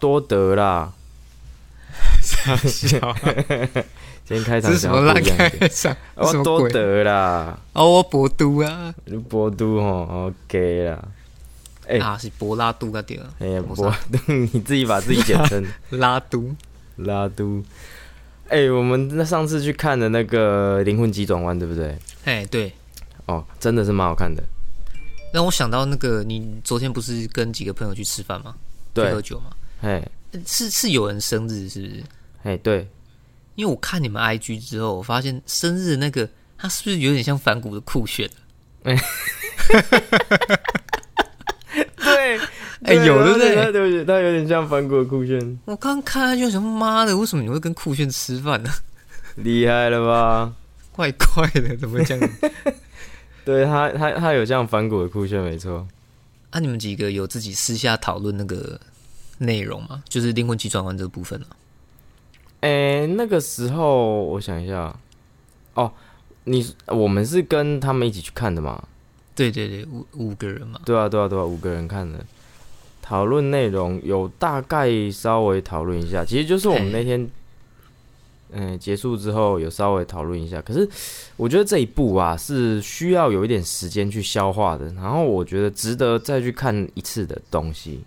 多得啦！笑，今天开场是什么烂开场？我多得啦！哦，我博都啊，博都吼，OK 啦。哎，啊是博拉都个对哎呀，博都，你自己把自己简称 拉都拉都。哎，我们那上次去看的那个《灵魂急转弯》，对不对？哎，对。哦，真的是蛮好看的。让我想到那个，你昨天不是跟几个朋友去吃饭吗？对，喝酒吗？哎，是是有人生日是不是？哎，对。因为我看你们 IG 之后，我发现生日那个他是不是有点像反骨的酷炫？哎，对，哎，有对不对？对不对？他有点像反骨的酷炫。我刚看他就想，妈的，为什么你会跟酷炫吃饭呢？厉害了吧？怪怪的，怎么这样？对他，他他有像反骨的酷炫，没错。啊，你们几个有自己私下讨论那个内容嘛？就是灵魂急转弯这个部分啊。哎，那个时候我想一下，哦，你我们是跟他们一起去看的嘛？对对对，五五个人嘛。对啊对啊对啊，五个人看的。讨论内容有大概稍微讨论一下，其实就是我们那天。嗯，结束之后有稍微讨论一下，可是我觉得这一部啊是需要有一点时间去消化的，然后我觉得值得再去看一次的东西。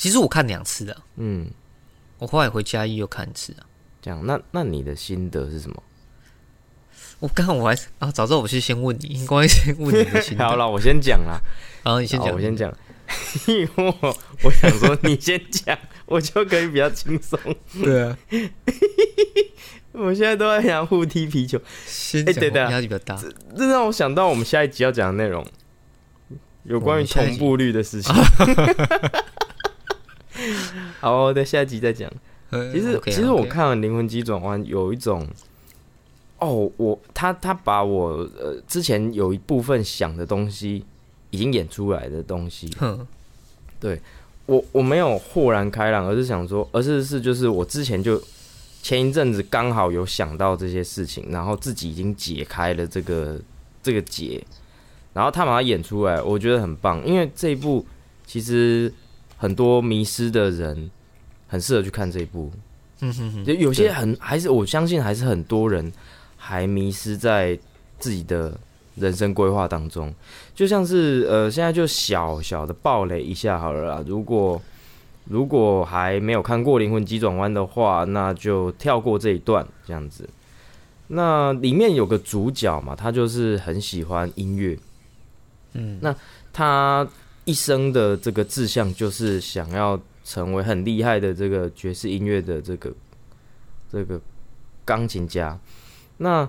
其实我看两次的，嗯，我后来回家又看一次啊。这样，那那你的心得是什么？我刚我还啊，早知道我是先问你，应该先问你的心得。好了，我先讲啦。后你先讲，我先讲。因为我想说，你先讲，我就可以比较轻松。对啊。我现在都在想互踢皮球，哎，对的，压力比较大。这让我想到我们下一集要讲的内容，有关于同步率的事情。好，在下一集再讲。其实，其实我看了《灵魂急转弯》，有一种，哦，我他他把我呃之前有一部分想的东西已经演出来的东西，对我我没有豁然开朗，而是想说，而是是就是我之前就。前一阵子刚好有想到这些事情，然后自己已经解开了这个这个结，然后他把它演出来，我觉得很棒。因为这一部其实很多迷失的人很适合去看这一部，嗯哼哼，就有些很还是我相信还是很多人还迷失在自己的人生规划当中，就像是呃现在就小小的暴雷一下好了啦，如果。如果还没有看过《灵魂急转弯》的话，那就跳过这一段这样子。那里面有个主角嘛，他就是很喜欢音乐，嗯，那他一生的这个志向就是想要成为很厉害的这个爵士音乐的这个这个钢琴家。那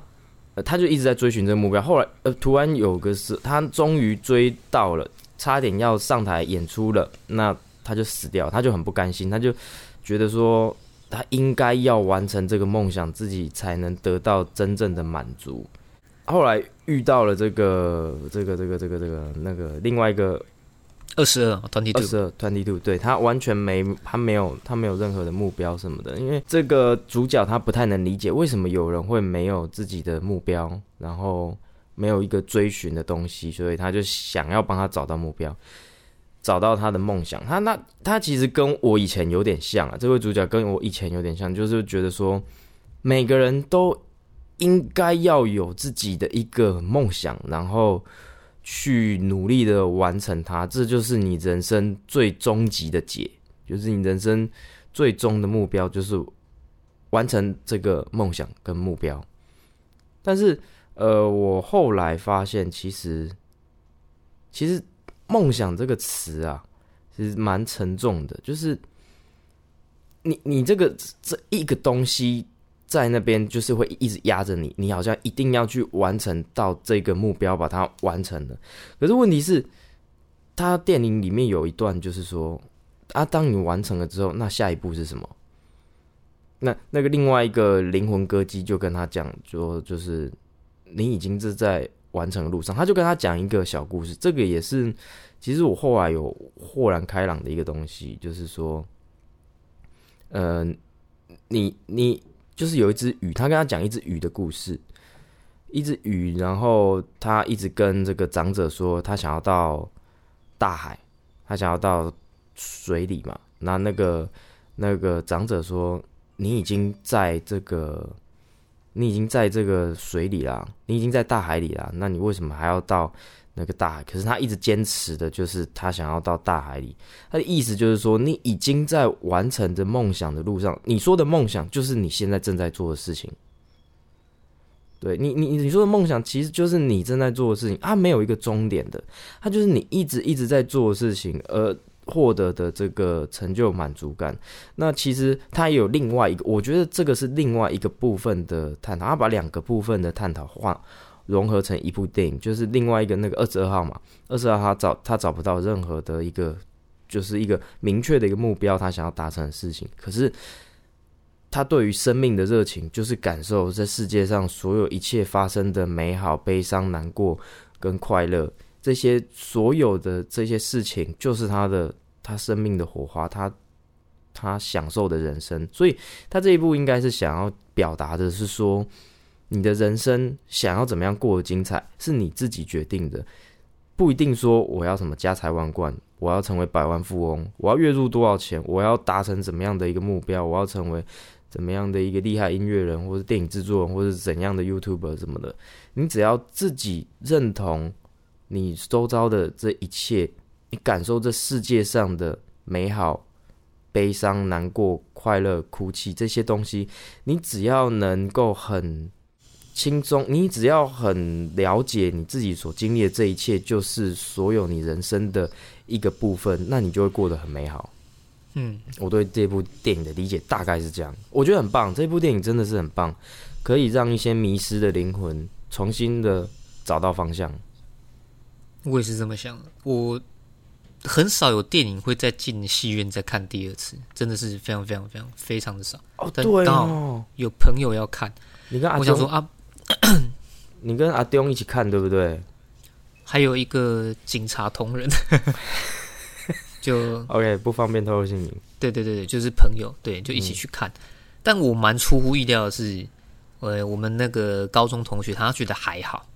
他就一直在追寻这个目标。后来呃，突然有个是，他终于追到了，差点要上台演出了。那他就死掉，他就很不甘心，他就觉得说他应该要完成这个梦想，自己才能得到真正的满足。后来遇到了这个这个这个这个这个那个另外一个二十二，团体二十二 twenty two，对他完全没他没有他没有任何的目标什么的，因为这个主角他不太能理解为什么有人会没有自己的目标，然后没有一个追寻的东西，所以他就想要帮他找到目标。找到他的梦想，他那他其实跟我以前有点像啊。这位主角跟我以前有点像，就是觉得说每个人都应该要有自己的一个梦想，然后去努力的完成它。这就是你人生最终极的解，就是你人生最终的目标，就是完成这个梦想跟目标。但是，呃，我后来发现，其实，其实。梦想这个词啊，其实蛮沉重的。就是你你这个这一个东西在那边，就是会一直压着你，你好像一定要去完成到这个目标，把它完成了。可是问题是，他电影里面有一段，就是说啊，当你完成了之后，那下一步是什么？那那个另外一个灵魂歌姬就跟他讲，说就是你已经是在。完成的路上，他就跟他讲一个小故事。这个也是，其实我后来有豁然开朗的一个东西，就是说，呃，你你就是有一只鱼，他跟他讲一只鱼的故事，一只鱼，然后他一直跟这个长者说，他想要到大海，他想要到水里嘛。那那个那个长者说：“你已经在这个，你已经在这个水里啦，你已经在大海里啦。那你为什么还要到那个大海？可是他一直坚持的就是他想要到大海里。他的意思就是说，你已经在完成着梦想的路上。你说的梦想就是你现在正在做的事情。对你，你你说的梦想其实就是你正在做的事情。它没有一个终点的，它就是你一直一直在做的事情，而。获得的这个成就满足感，那其实他也有另外一个，我觉得这个是另外一个部分的探讨，他把两个部分的探讨化融合成一部电影，就是另外一个那个二十二号嘛，二十二号找他找不到任何的一个，就是一个明确的一个目标，他想要达成的事情，可是他对于生命的热情，就是感受这世界上所有一切发生的美好、悲伤、难过跟快乐。这些所有的这些事情，就是他的他生命的火花，他他享受的人生。所以，他这一步应该是想要表达的是说，你的人生想要怎么样过得精彩，是你自己决定的，不一定说我要什么家财万贯，我要成为百万富翁，我要月入多少钱，我要达成怎么样的一个目标，我要成为怎么样的一个厉害音乐人，或者电影制作人，或者怎样的 YouTuber 什么的。你只要自己认同。你周遭的这一切，你感受这世界上的美好、悲伤、难过、快乐、哭泣这些东西，你只要能够很轻松，你只要很了解你自己所经历的这一切，就是所有你人生的一个部分，那你就会过得很美好。嗯，我对这部电影的理解大概是这样，我觉得很棒。这部电影真的是很棒，可以让一些迷失的灵魂重新的找到方向。我也是这么想的。我很少有电影会再进戏院再看第二次，真的是非常非常非常非常的少。哦，对哦，有朋友要看，你跟阿我想说啊，你跟阿东一起看对不对？还有一个警察同仁，就 OK，不方便透露姓名。对对对对，就是朋友，对，就一起去看。但我蛮出乎意料的是，呃，我们那个高中同学他觉得还好。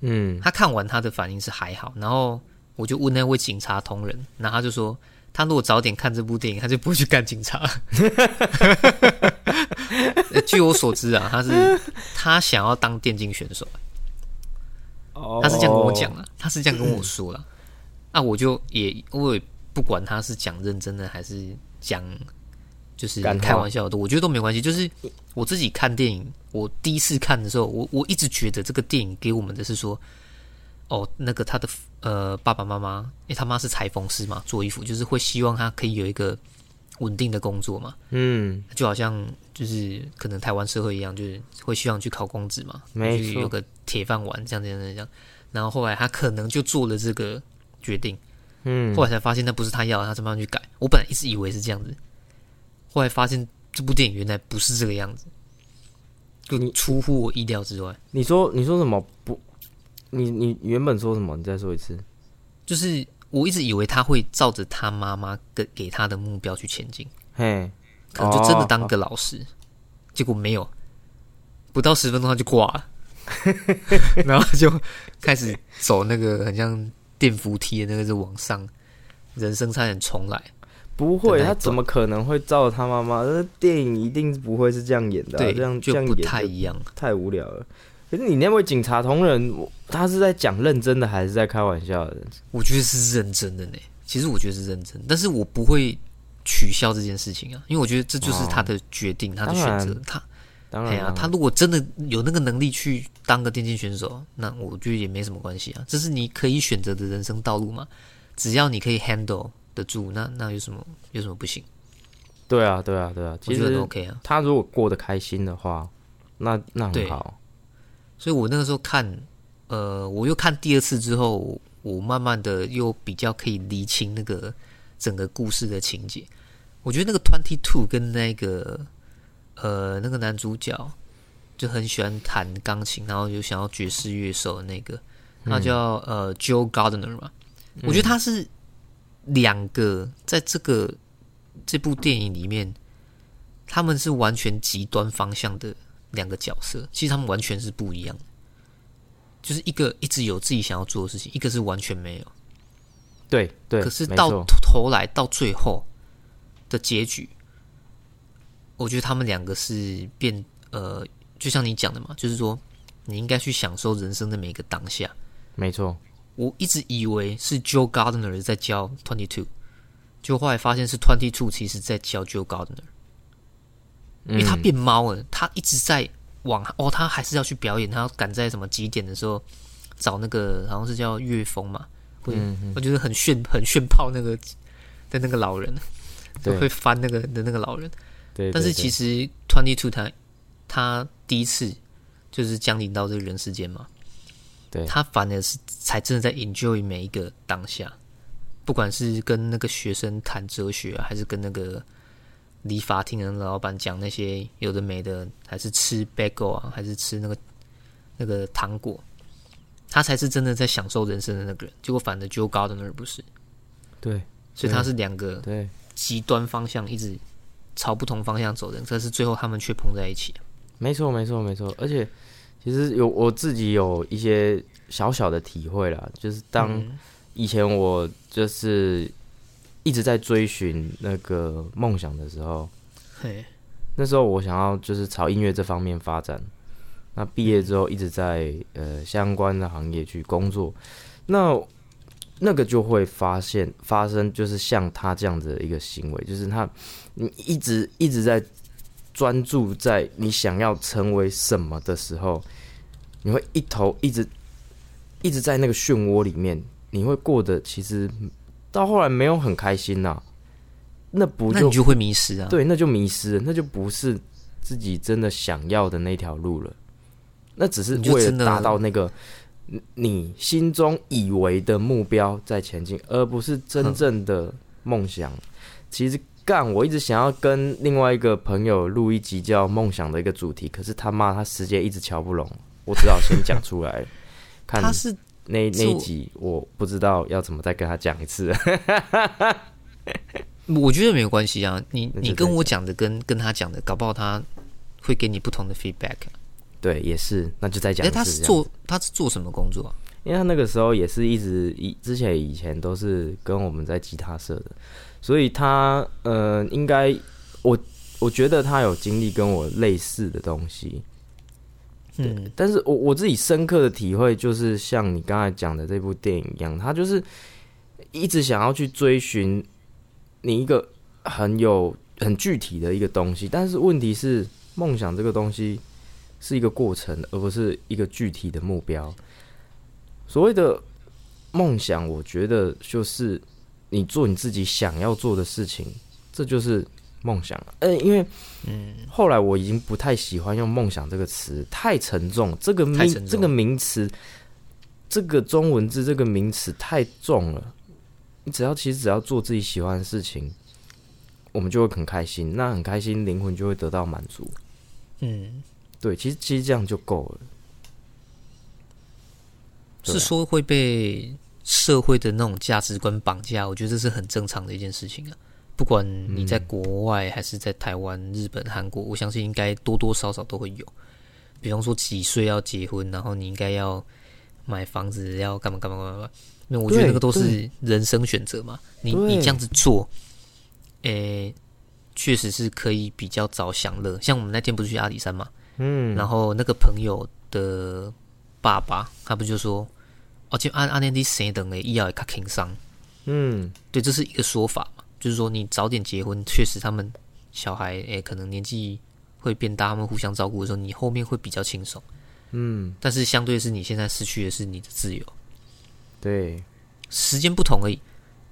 嗯，他看完他的反应是还好，然后我就问那位警察同仁，然后他就说，他如果早点看这部电影，他就不会去干警察。据我所知啊，他是他想要当电竞选手，他是这样跟我讲啊，他是这样跟我说了，那 我就也我也不管他是讲认真的还是讲。就是开玩笑的，我觉得都没关系。就是我自己看电影，我第一次看的时候，我我一直觉得这个电影给我们的是说，哦，那个他的呃爸爸妈妈，因为他妈是裁缝师嘛，做衣服，就是会希望他可以有一个稳定的工作嘛。嗯，就好像就是可能台湾社会一样，就是会希望去考公职嘛，没错，有个铁饭碗，这样这样这样。然后后来他可能就做了这个决定，嗯，后来才发现那不是他要，他怎么样去改？我本来一直以为是这样子。后来发现这部电影原来不是这个样子，就你出乎我意料之外。你说你说什么不？你你原本说什么？你再说一次。就是我一直以为他会照着他妈妈给给他的目标去前进，嘿，可能就真的当个老师。结果没有，不到十分钟他就挂了，然后就开始走那个很像电扶梯的那个，是往上，人生差点重来。不会，他怎么可能会照他妈妈？那电影一定不会是这样演的，这样这样不太一样，太无聊了。可是你那位警察同仁，他是在讲认真的，还是在开玩笑的？我觉得是认真的呢。其实我觉得是认真，但是我不会取消这件事情啊，因为我觉得这就是他的决定，他的选择。他当然啊，他如果真的有那个能力去当个电竞选手，那我觉得也没什么关系啊。这是你可以选择的人生道路嘛，只要你可以 handle。得住，那那有什么有什么不行？对啊，对啊，对啊，其实 OK 啊。他如果过得开心的话，那那很好。所以我那个时候看，呃，我又看第二次之后，我慢慢的又比较可以理清那个整个故事的情节。我觉得那个 Twenty Two 跟那个呃那个男主角就很喜欢弹钢琴，然后又想要爵士乐手的那个，他叫呃 Joe Gardner 嘛。我觉得他是。两个在这个这部电影里面，他们是完全极端方向的两个角色。其实他们完全是不一样的，就是一个一直有自己想要做的事情，一个是完全没有。对对。可是到头来到最后的结局，我觉得他们两个是变呃，就像你讲的嘛，就是说你应该去享受人生的每一个当下。没错，我一直以为是 Joe Gardner 在教 Twenty Two，就后来发现是 Twenty Two 其实在教 Joe Gardner，因为他变猫了，他一直在往哦，他还是要去表演，他要赶在什么几点的时候找那个好像是叫岳峰嘛，会我觉得很炫很炫炮那个的那个老人，就会翻那个的那个老人，对，但是其实 Twenty Two 他他第一次就是降临到这个人世间嘛。他反而是才真的在 enjoy 每一个当下，不管是跟那个学生谈哲学，还是跟那个理发厅的老板讲那些有的没的，还是吃 bagel 啊，还是吃那个那个糖果，他才是真的在享受人生的那个人。结果反而 Joe Gardner 不是，对，所以他是两个对极端方向一直朝不同方向走的，但是最后他们却碰在一起。没错，没错，没错，而且。其实有我自己有一些小小的体会啦，就是当以前我就是一直在追寻那个梦想的时候，嘿，那时候我想要就是朝音乐这方面发展。那毕业之后一直在呃相关的行业去工作，那那个就会发现发生就是像他这样子的一个行为，就是他你一直一直在专注在你想要成为什么的时候。你会一头一直一直在那个漩涡里面，你会过得其实到后来没有很开心呐。那不就就会迷失啊？对，那就迷失，那就不是自己真的想要的那条路了。那只是为了达到那个你心中以为的目标在前进，而不是真正的梦想。其实干，我一直想要跟另外一个朋友录一集叫《梦想》的一个主题，可是他妈他时间一直瞧不拢。我只好先讲出来，看他是那那一集，我不知道要怎么再跟他讲一次。我觉得没有关系啊，你你跟我讲的跟跟他讲的，搞不好他会给你不同的 feedback。对，也是，那就再讲。哎，他是做他是做什么工作？因为他那个时候也是一直以之前以前都是跟我们在吉他社的，所以他呃，应该我我觉得他有经历跟我类似的东西。嗯，但是我我自己深刻的体会就是，像你刚才讲的这部电影一样，他就是一直想要去追寻你一个很有很具体的一个东西，但是问题是，梦想这个东西是一个过程，而不是一个具体的目标。所谓的梦想，我觉得就是你做你自己想要做的事情，这就是。梦想，呃，因为，嗯，后来我已经不太喜欢用“梦想”这个词，太沉重。这个名，这个名词，这个中文字，这个名词太重了。你只要其实只要做自己喜欢的事情，我们就会很开心。那很开心，灵魂就会得到满足。嗯，对，其实其实这样就够了。是说会被社会的那种价值观绑架？我觉得这是很正常的一件事情啊。不管你在国外还是在台湾、日本、韩国，我相信应该多多少少都会有。比方说几岁要结婚，然后你应该要买房子，要干嘛干嘛干嘛。那我觉得那个都是人生选择嘛。你你这样子做，诶，确实是可以比较早享乐。像我们那天不是去阿里山嘛，嗯，然后那个朋友的爸爸，他不就说，哦，就阿阿年的生等诶，医药也较轻松。嗯，对，这是一个说法。就是说，你早点结婚，确实他们小孩诶，可能年纪会变大，他们互相照顾的时候，你后面会比较轻松。嗯，但是相对是你现在失去的是你的自由。对，时间不同而已。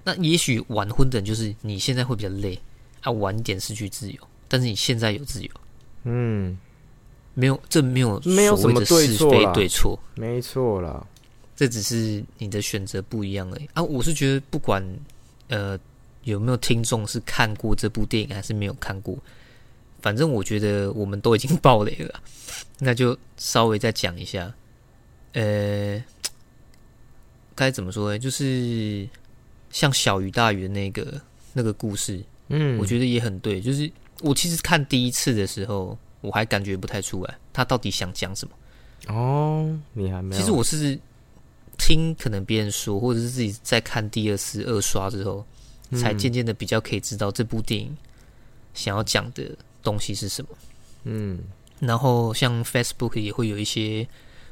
那也许晚婚的人就是你现在会比较累，啊，晚点失去自由，但是你现在有自由。嗯，没有，这没有没有什么对错对错，没错啦，这只是你的选择不一样而已啊。我是觉得不管呃。有没有听众是看过这部电影，还是没有看过？反正我觉得我们都已经爆雷了，那就稍微再讲一下。呃，该怎么说呢？就是像小鱼大鱼的那个那个故事，嗯，我觉得也很对。就是我其实看第一次的时候，我还感觉不太出来他到底想讲什么。哦，你还没？其实我是听可能别人说，或者是自己在看第二次二刷之后。才渐渐的比较可以知道这部电影想要讲的东西是什么。嗯，然后像 Facebook 也会有一些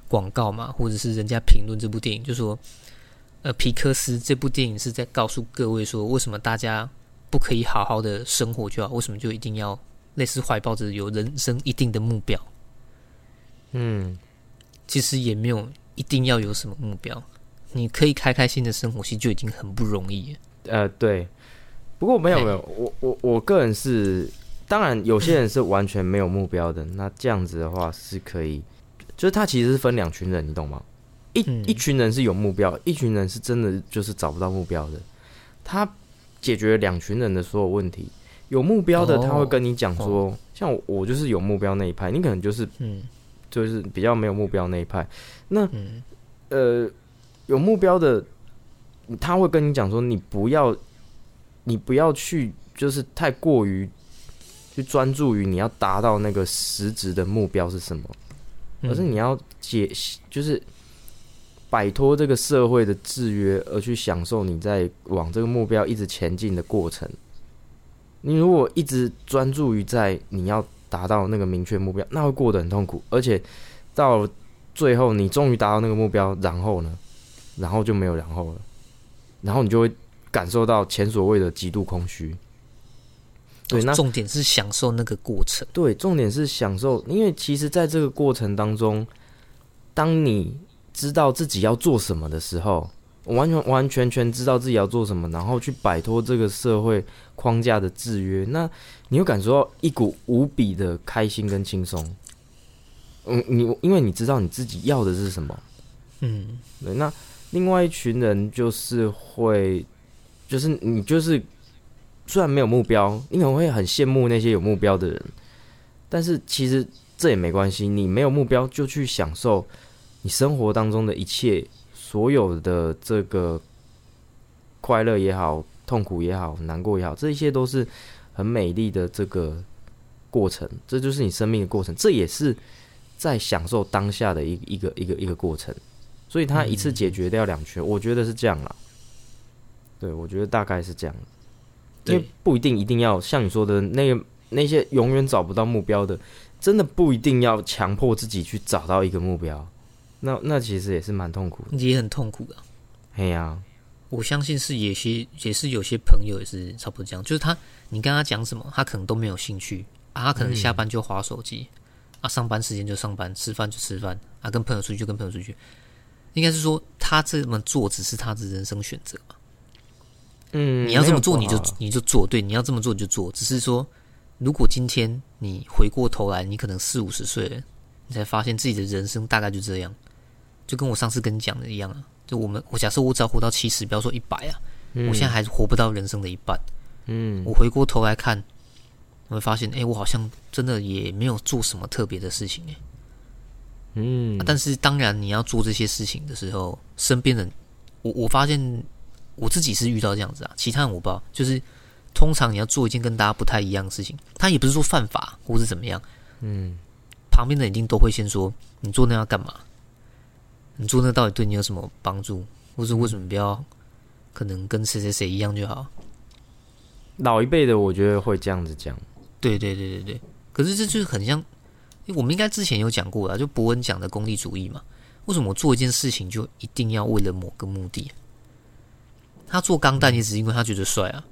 广告嘛，或者是人家评论这部电影，就说，呃，皮克斯这部电影是在告诉各位说，为什么大家不可以好好的生活就好，为什么就一定要类似怀抱着有人生一定的目标？嗯，其实也没有一定要有什么目标，你可以开开心的生活，其实就已经很不容易了。呃，对。不过没有没有，我我我个人是，当然有些人是完全没有目标的，那这样子的话是可以，就是他其实是分两群人，你懂吗？一一群人是有目标，一群人是真的就是找不到目标的。他解决两群人的所有问题，有目标的他会跟你讲说，像我我就是有目标那一派，你可能就是嗯就是比较没有目标那一派。那嗯呃，有目标的，他会跟你讲说，你不要，你不要去，就是太过于去专注于你要达到那个实质的目标是什么，嗯。而是你要解，就是摆脱这个社会的制约，而去享受你在往这个目标一直前进的过程。你如果一直专注于在你要达到那个明确目标，那会过得很痛苦，而且到最后你终于达到那个目标，然后呢，然后就没有然后了，然后你就会感受到前所未的极度空虚。对，那重点是享受那个过程。对，重点是享受，因为其实在这个过程当中，当你知道自己要做什么的时候，完全完全全知道自己要做什么，然后去摆脱这个社会框架的制约，那你会感受到一股无比的开心跟轻松。嗯，你因为你知道你自己要的是什么，嗯对，那另外一群人就是会，就是你就是虽然没有目标，你可能会很羡慕那些有目标的人，但是其实这也没关系，你没有目标就去享受你生活当中的一切，所有的这个快乐也好，痛苦也好，难过也好，这一切都是很美丽的这个过程，这就是你生命的过程，这也是在享受当下的一个一个一个一个过程。所以他一次解决掉两圈，我觉得是这样啦。对，我觉得大概是这样。因为不一定一定要像你说的那个那些永远找不到目标的，真的不一定要强迫自己去找到一个目标。那那其实也是蛮痛苦的。也很痛苦的。哎呀、我相信是有些也是有些朋友也是差不多这样，就是他你跟他讲什么，他可能都没有兴趣啊，他可能下班就划手机、啊，上班时间就上班，吃饭就吃饭啊，跟朋友出去就跟朋友出去。应该是说他这么做只是他的人生选择嘛，嗯，你要这么做你就你就做，对，你要这么做你就做，只是说如果今天你回过头来，你可能四五十岁了，你才发现自己的人生大概就这样，就跟我上次跟你讲的一样啊，就我们我假设我只要活到七十，不要说一百啊。我现在还活不到人生的一半。嗯我回过头来看，我会发现，哎、我好像真的也没有做什么特别的事情、诶嗯啊但是当然，你要做这些事情的时候，身边人，我我发现我自己是遇到这样子啊，其他人我不知道。就是通常你要做一件跟大家不太一样的事情，他也不是说犯法或是怎么样，嗯旁边的人一定都会先说，你做那要干嘛？你做那到底对你有什么帮助？或是为什么不要可能跟谁谁谁一样就好？老一辈的我觉得会这样子讲。对对对对对，可是这就是很像，我们应该之前有讲过了，就伯恩讲的功利主义嘛。为什么我做一件事情就一定要为了某个目的？他做钢弹也只是因为他觉得帅啊，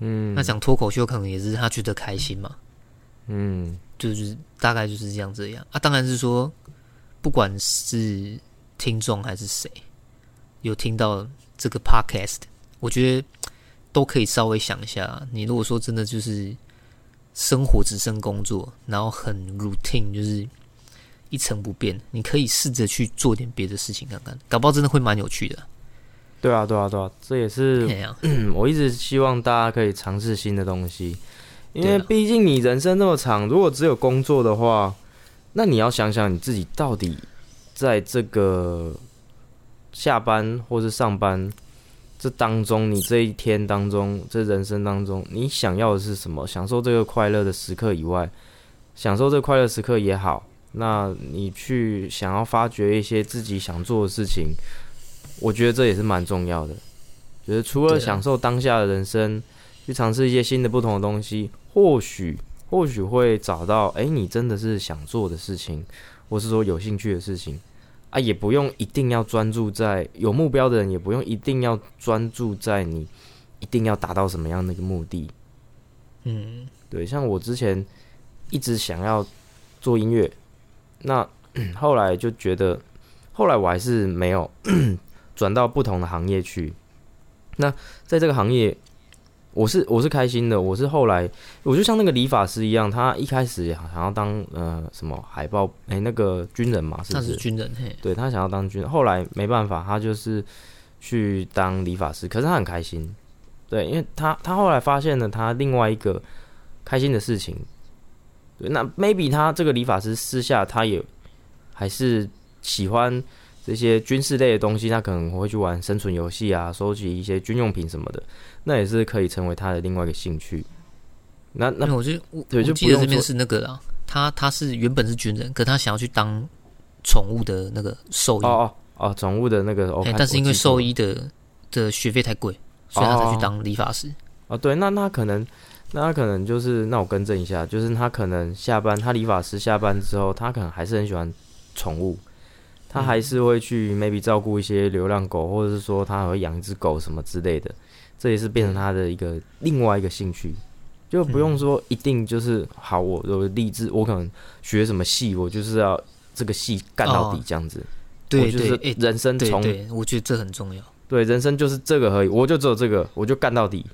嗯那讲脱口秀可能也是他觉得开心嘛，嗯就是大概就是这样这样啊。当然是说，不管是听众还是谁有听到这个 podcast，我觉得都可以稍微想一下。你如果说真的就是生活只剩工作，然后很 routine，就是一成不变，你可以试着去做点别的事情看看，搞不好真的会蛮有趣的。对啊对啊对啊，这也是 我一直希望大家可以尝试新的东西，因为毕竟你人生那么长，如果只有工作的话，那你要想想你自己到底在这个下班或是上班这当中，你这一天当中，这人生当中，你想要的是什么？享受这个快乐的时刻以外，享受这个快乐时刻也好，那你去想要发掘一些自己想做的事情，我觉得这也是蛮重要的。就是除了享受当下的人生，去尝试一些新的不同的东西，或许或许会找到哎、你真的是想做的事情，或是说有兴趣的事情啊，也不用一定要专注在有目标的人，也不用一定要专注在你一定要达到什么样的一个目的。嗯，对，像我之前一直想要做音乐，那 后来就觉得，后来我还是没有 转到不同的行业去。那在这个行业，我是我是开心的，我是后来我就像那个理发师一样，他一开始想要当呃什么海报哎、那个军人嘛，是他不是？是军人，嘿，对他想要当军人，后来没办法，他就是去当理发师，可是他很开心，对，因为他他后来发现了他另外一个开心的事情，对，那 maybe 他这个理发师私下他也还是喜欢这些军事类的东西，他可能会去玩生存游戏啊，收集一些军用品什么的，那也是可以成为他的另外一个兴趣。那那那我就我对就我记得这边是那个啦，他他是原本是军人，可他想要去当宠物的那个兽医，哦哦哦，宠物的那个，我哎、看但是因为兽医的的学费太贵，所以他才去当理发师。哦，对，那那可能，那他可能就是，那我更正一下，就是他可能下班，他理发师下班之后，他可能还是很喜欢宠物，他还是会去 maybe 照顾一些流浪狗，或者是说他还会养一只狗什么之类的，这也是变成他的一个另外一个兴趣，就不用说一定就是好，我我立志，我可能学什么戏，我就是要这个戏干到底哦。这样子，对就是对，哎、人生从对对，我觉得这很重要。对，人生就是这个而已，我就只有这个，我就干到底。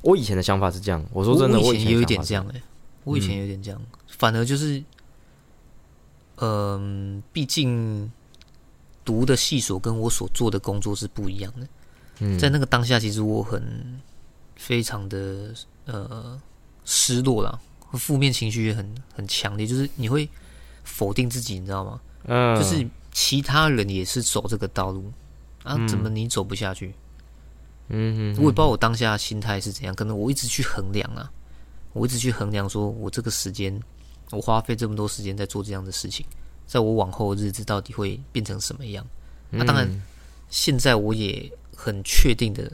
我以前的想法是这样，我说真的，我我以前有一点这样哎、我以前有点这样，反而就是，嗯、毕竟读的系所跟我所做的工作是不一样的。嗯，在那个当下，其实我很非常的呃失落啦，负面情绪也很很强烈，就是你会否定自己，你知道吗？嗯，就是其他人也是走这个道路。啊，嗯。怎么你走不下去？嗯嗯，我也不知道我当下心态是怎样，可能我一直去衡量啊，我一直去衡量，说我这个时间，我花费这么多时间在做这样的事情，在我往后的日子到底会变成什么样？那、当然，现在我也很确定的，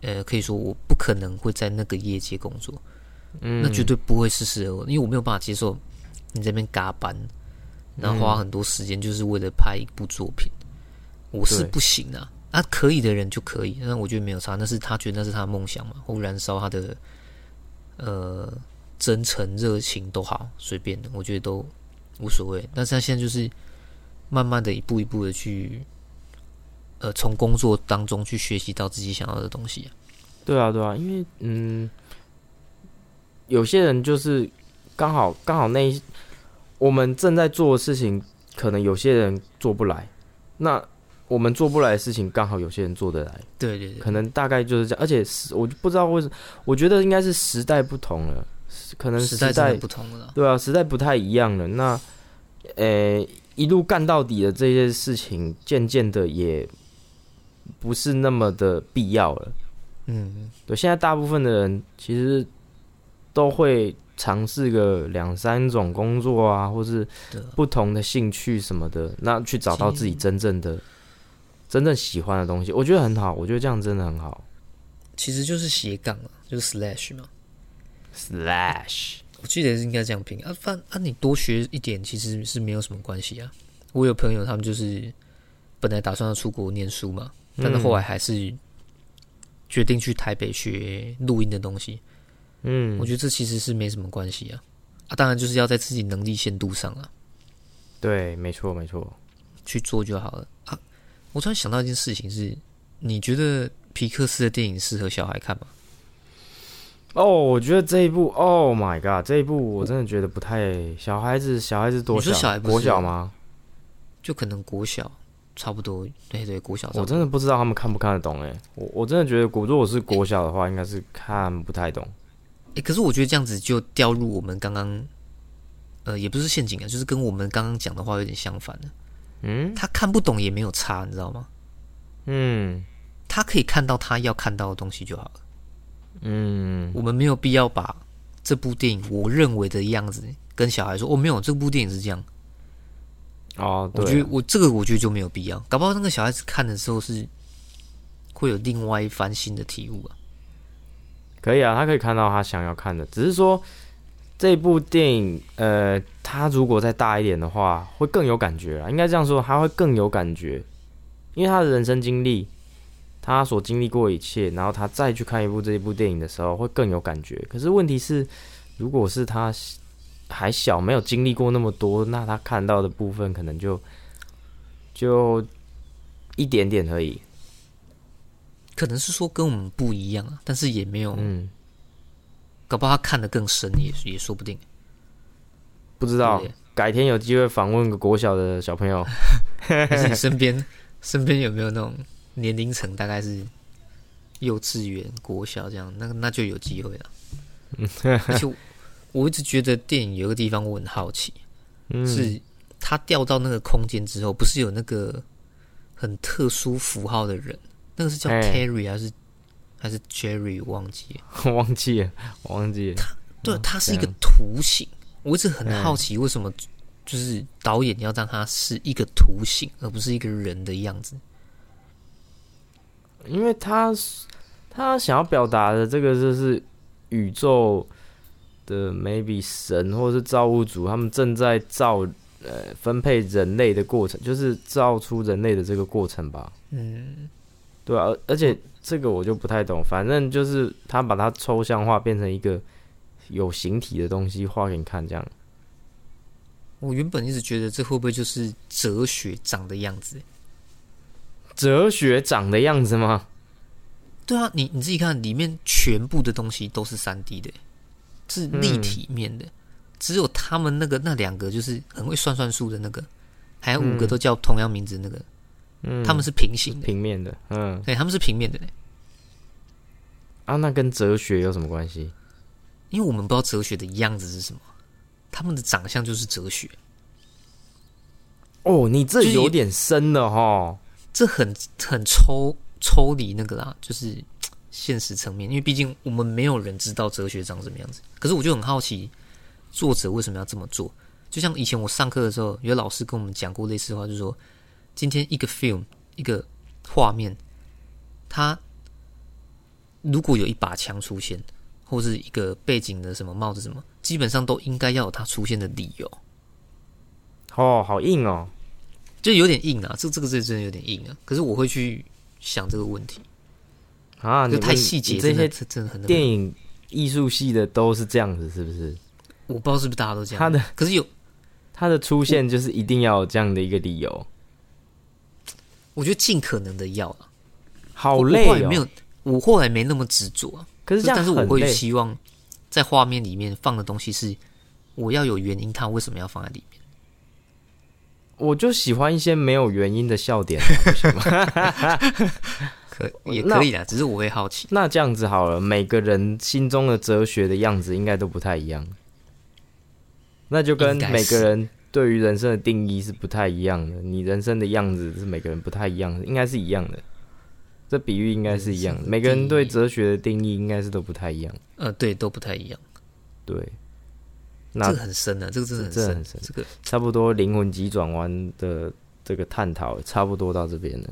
呃，可以说我不可能会在那个业界工作，嗯，那绝对不会是适合我，因为我没有办法接受你这边嘎班，然后花很多时间就是为了拍一部作品，我是不行啊。啊，可以的人就可以，那我觉得没有差，那是他觉得那是他的梦想嘛，或燃烧他的呃真诚热情都好，随便的，我觉得都无所谓。但是他现在就是慢慢的一步一步的去，呃，从工作当中去学习到自己想要的东西、啊。对啊对啊，因为嗯，有些人就是刚好刚好那一我们正在做的事情，可能有些人做不来，那我们做不来的事情，刚好有些人做得来，对对对，可能大概就是这样。而且是我就不知道为什么，我觉得应该是时代不同了，可能时时代不同了。对啊，时代不太一样了。那，呃，一路干到底的这些事情，渐渐的也不是那么的必要了。嗯，对，现在大部分的人其实都会尝试个两三种工作啊，或是不同的兴趣什么的，那去找到自己真正的、真正喜欢的东西，我觉得很好。我觉得这样真的很好。其实就是斜杠啊，就是 slash 嘛。Slash，我记得是应该这样拼啊，反啊，你多学一点其实是没有什么关系啊。我有朋友他们就是本来打算要出国念书嘛，但是后来还是决定去台北学录音的东西。嗯我，觉得这其实是没什么关系啊。啊，当然就是要在自己能力限度上啊对，没错，没错。去做就好了啊。我突然想到一件事情是，你觉得皮克斯的电影适合小孩看吗？哦，我觉得这一部，Oh my god，这一部我真的觉得不太小孩子，小孩子多你说小？国小孩不是小吗？就可能国小差不多，对对，国小差不多。我真的不知道他们看不看得懂哎，我我真的觉得，如果我是国小的话，应该是看不太懂。诶，可是我觉得这样子就掉入我们刚刚，呃，也不是陷阱啊，就是跟我们刚刚讲的话有点相反的。嗯他看不懂也没有差，你知道吗？嗯他可以看到他要看到的东西就好了。嗯，我们没有必要把这部电影我认为的样子跟小孩说，哦，没有，这部电影是这样。哦，我觉得我这个我觉得就没有必要，搞不好那个小孩子看的时候是会有另外一番新的体悟啊。可以啊，他可以看到他想要看的，只是说这部电影，呃，他如果再大一点的话，会更有感觉啊。应该这样说，他会更有感觉，因为他的人生经历，他所经历过一切，然后他再去看一部这一部电影的时候，会更有感觉。可是问题是，如果是他还小，没有经历过那么多，那他看到的部分可能就就一点点而已。可能是说跟我们不一样啊，但是也没有，嗯，搞不好他看得更深，也也说不定。不知道改天有机会访问个国小的小朋友。你身边 身边有没有那种年龄层大概是幼稚园、国小这样？那那就有机会了。而且我我一直觉得电影有个地方我很好奇，嗯，是他掉到那个空间之后，不是有那个很特殊符号的人？那个是叫哎 Terry 还是还是 Jerry？我忘记了。我 忘记了，我忘记了。他对，他是一个图形。我一直很嗯好奇，为什么就是导演要让他是一个图形，而不是一个人的样子？因为他他想要表达的这个就是宇宙的 maybe 神或是造物主，他们正在造呃分配人类的过程，就是造出人类的这个过程吧。嗯，对啊，而而且这个我就不太懂，反正就是他把它抽象化，变成一个有形体的东西画给你看，这样。我原本一直觉得这会不会就是哲学长的样子？哲学长的样子吗？对啊，你你自己看，里面全部的东西都是三 D 的，是立体面的，只有他们那个那两个就是很会算算数的那个，还有五个嗯都叫同样名字那个，嗯，他们是平行的，平面的，嗯，对，他们是平面的嘞，啊，那跟哲学有什么关系？因为我们不知道哲学的样子是什么，他们的长相就是哲学。哦，你这有点深了哈。这很很抽抽离那个啦，就是现实层面，因为毕竟我们没有人知道哲学长什么样子。可是我就很好奇，作者为什么要这么做？就像以前我上课的时候，有老师跟我们讲过类似的话，就是说，今天一个 film 一个画面，它如果有一把枪出现，或是一个背景的什么帽子什么，基本上都应该要有它出现的理由。哦，好硬哦。就有点硬啊，这这个这真的有点硬啊。可是我会去想这个问题，啊，就太细节，这些这真的很电影艺术系的都是这样子，是不是？我不知道是不是大家都这样。他的可是有，他的出现就是一定要有这样的一个理由，我觉得尽可能的要啊。好累哦。没有，我后来没那么执着啊。可是这样但是我会希望在画面里面放的东西是，我要有原因，它为什么要放在里面。我就喜欢一些没有原因的笑点？可 也可以啦，只是我会好奇。那这样子好了，每个人心中的哲学的样子应该都不太一样，那就跟每个人对于人生的定义是不太一样的。你人生的样子是每个人不太一样的，应该是一样的。这比喻应该是一样的每个人对哲学的定义应该是都不太一样。呃，对，都不太一样。对，这那个很深啊，这个真的很深。这很深这个差不多灵魂急转弯的这个探讨，差不多到这边了。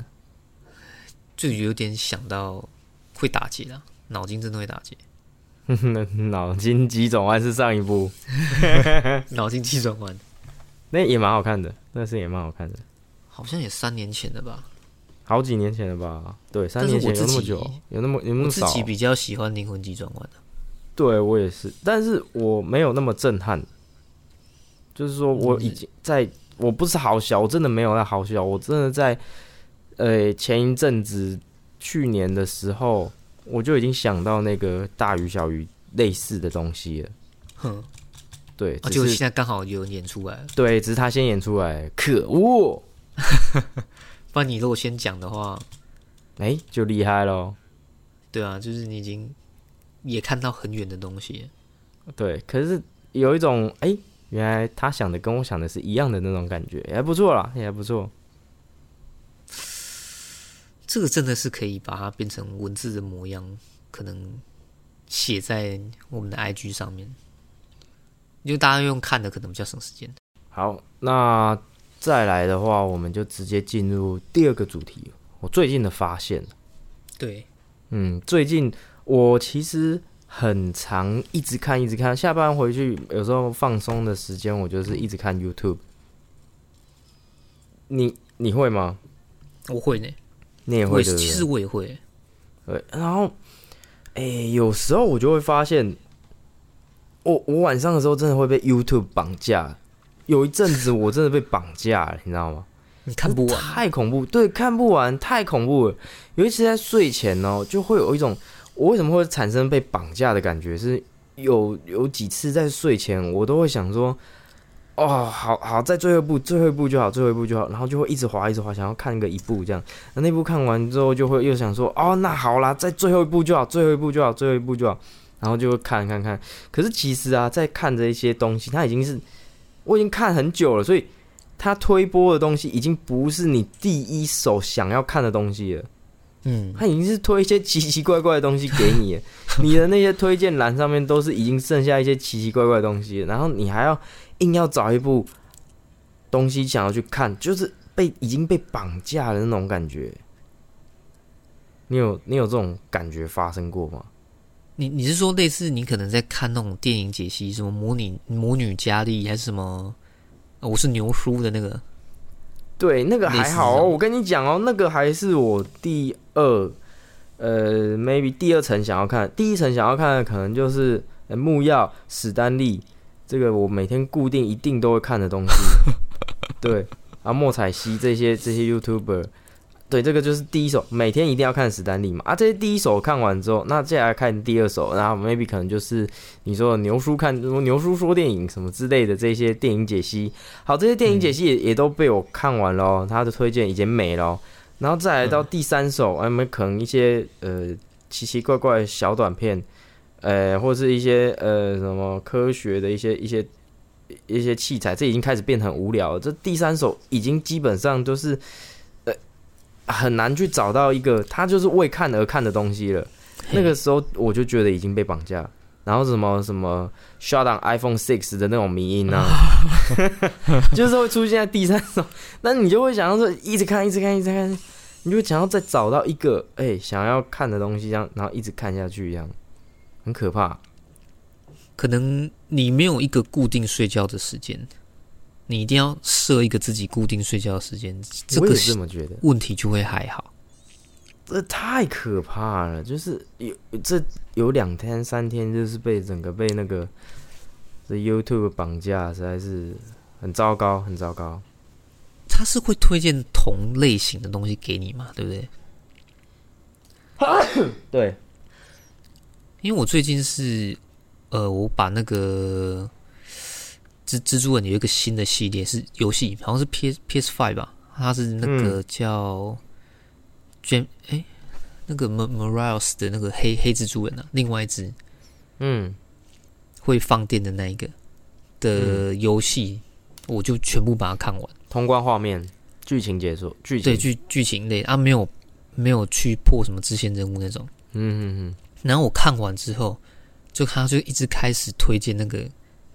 就有点想到会打结啦，脑筋真的会打结。脑筋急转弯是上一部，脑筋急转弯那也蛮好看的，那是也蛮好看的，好像也三年前了吧？好几年前了吧？对，三年前有那么久，有那么有那么少？自己比较喜欢灵魂急转弯的。对我也是，但是我没有那么震撼。就是说我已经在，我不是好小，我真的没有那好小，我真的在，呃，前一阵子去年的时候，我就已经想到那个大鱼小鱼类似的东西了。哼，对，啊，就只是现在刚好有人演出来了。对，只是他先演出来，可恶，不然你如果先讲的话，哎、就厉害喽。对啊，就是你已经也看到很远的东西。对，可是有一种哎、原来他想的跟我想的是一样的那种感觉，也还不错啦，也还不错。这个真的是可以把它变成文字的模样，可能写在我们的 IG 上面，因为大家用看的可能比较省时间。好，那再来的话，我们就直接进入第二个主题。我最近的发现，对，嗯，最近我其实很常一直看，一直看，下班回去有时候放松的时间，我就是一直看 YouTube。你你会吗？我会呢，你也会对不对？实我也会，对，然后，哎、有时候我就会发现，我我晚上的时候真的会被 YouTube 绑架。有一阵子我真的被绑架了，你知道吗？你看不完，太恐怖，对，看不完，太恐怖了。尤其是在睡前哦，就会有一种我为什么会产生被绑架的感觉？是有有几次在睡前，我都会想说，哦，好好，在最后一步，最后一步就好，最后一步就好，然后就会一直滑，一直滑，想要看个一部这样。那那部看完之后，就会又想说，哦，那好啦，在最后一步就好，最后一步就好，最后一步就好，然后就会看看看。可是其实啊，在看这一些东西，它已经是我已经看很久了，所以。它推播的东西已经不是你第一手想要看的东西了，嗯，他已经是推一些奇奇怪怪的东西给你，你的那些推荐栏上面都是已经剩下一些奇奇怪怪的东西，然后你还要硬要找一部东西想要去看，就是被已经被绑架的那种感觉。你有你有这种感觉发生过吗？你你是说类似你可能在看那种电影解析，什么魔女魔女佳丽还是什么？呃我是牛叔的那个，对，那个还好哦。我跟你讲哦，那个还是我第二，呃，maybe 第二层想要看，第一层想要看的可能就是、呃、木曜、史丹利，这个我每天固定一定都会看的东西。对，啊，莫彩希这些这些 YouTuber，对，这个就是第一首，每天一定要看史丹利嘛。啊，这些第一首看完之后，那接下来看第二首，然后 maybe 可能就是你说的牛叔看牛叔说电影什么之类的这些电影解析。好，这些电影解析也、也都被我看完了哦，他的推荐已经没了哦。然后再来到第三首，哎、们可能一些呃奇奇怪怪的小短片，呃，或是一些呃什么科学的一些一些一些器材，这已经开始变得很无聊了。这第三首已经基本上都是呃很难去找到一个他就是为看而看的东西了。那个时候我就觉得已经被绑架，然后什么什么 shutdown iPhone Six 的那种迷音啊，就是会出现在第三首，那你就会想要说一直看，一直看，一直看，你就会想要再找到一个哎、想要看的东西，这样然后一直看下去，这样很可怕。可能你没有一个固定睡觉的时间，你一定要设一个自己固定睡觉的时间，这个我也这么觉得，问题就会还好。这太可怕了，就是有这有两天三天，就是被整个被那个这 YouTube 绑架，实在是很糟糕，很糟糕。他是会推荐同类型的东西给你嘛，对不对？对，因为我最近是，呃，我把那个蜘蜘蛛人有一个新的系列是游戏，好像是 P P S Five 吧，它是那个叫 Jam 哎、那个 M Morales 的那个黑黑蜘蛛人啊，另外一只嗯，会放电的那一个的游戏，我就全部把它看完。通关画面、剧情解说、剧情，对剧剧情类啊，没有没有去破什么支线任务那种。嗯嗯嗯。然后我看完之后，就他就一直开始推荐那个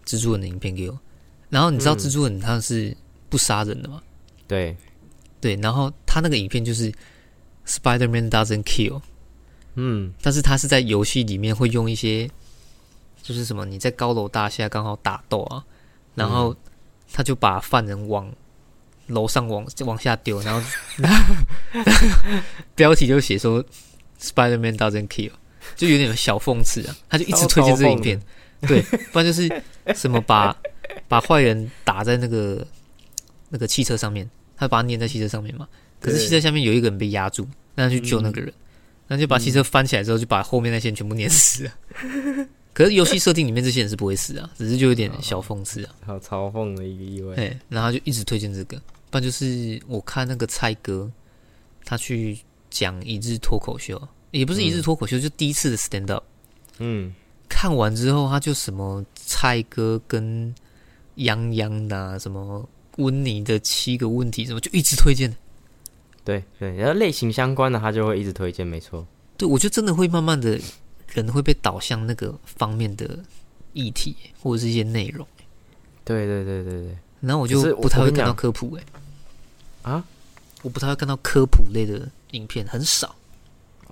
蜘蛛人的影片给我。然后你知道嗯。蜘蛛人他是不杀人的嘛？嗯，对，对，然后他那个影片就是 Spider-Man doesn't kill，嗯。但是他是在游戏里面会用一些，就是什么你在高楼大厦刚好打斗啊，然后他就把犯人往楼上往往下丢，然后 标题就写说 Spider-Man doesn't kill，就有点小讽刺啊，他就一直推荐这个影片，对，不然就是什么把 把坏人打在那个那个汽车上面，他把他粘在汽车上面嘛，可是汽车下面有一个人被压住，那他去救那个人，那就把汽车翻起来之后，就把后面那些人全部碾死了。可是游戏设定里面这些人是不会死啊，只是就有点小讽刺啊。好嘲讽的一个意味。哎、然后就一直推荐这个，不然就是我看那个蔡哥，他去讲一日脱口秀，也不是一日脱口秀，就第一次的 stand up。嗯，看完之后，他就什么蔡哥跟杨洋的、什么温妮的七个问题，什么就一直推荐。对对，然后类型相关的他就会一直推荐，没错。对我觉得真的会慢慢的人会被导向那个方面的议题或者是一些内容，对对对对对，然后我就不太会看到科普哎、啊，我不太会看到科普类的影片，很少。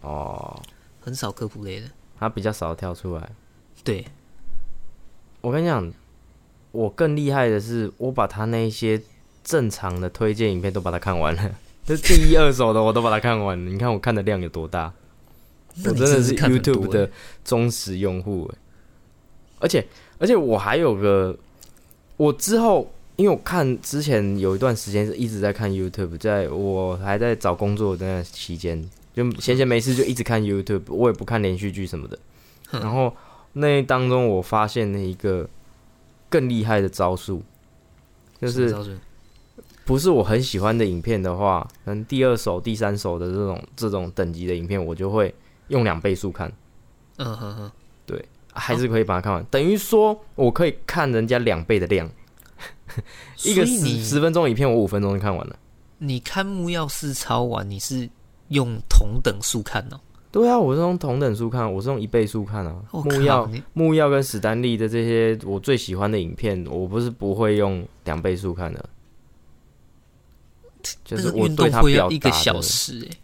哦，很少科普类的。他比较少跳出来。对，我跟你讲，我更厉害的是，我把他那些正常的推荐影片都把它看完了，这第一二手的我都把它看完了。你看我看的量有多大？我真的是 YouTube 的忠实用户欸，而且而且我还有个，我之后因为我看之前有一段时间是一直在看 YouTube，在我还在找工作的那期间，就闲闲没事就一直看 YouTube，我也不看连续剧什么的。然后那当中我发现了一个更厉害的招数，就是不是我很喜欢的影片的话，可能第二首、第三首的这种这种等级的影片，我就会用两倍速看。嗯哼哼，对还是可以把它看完，等于说我可以看人家两倍的量，一个十十分钟影片，我五分钟就看完了。你看木曜四超完，你是用同等数看哦。对啊，我是用同等数看，我是用一倍数看啊。木曜、木曜跟史丹利的这些我最喜欢的影片，我不是不会用两倍数看的，就是我对他表动会要一个达的小。时哎、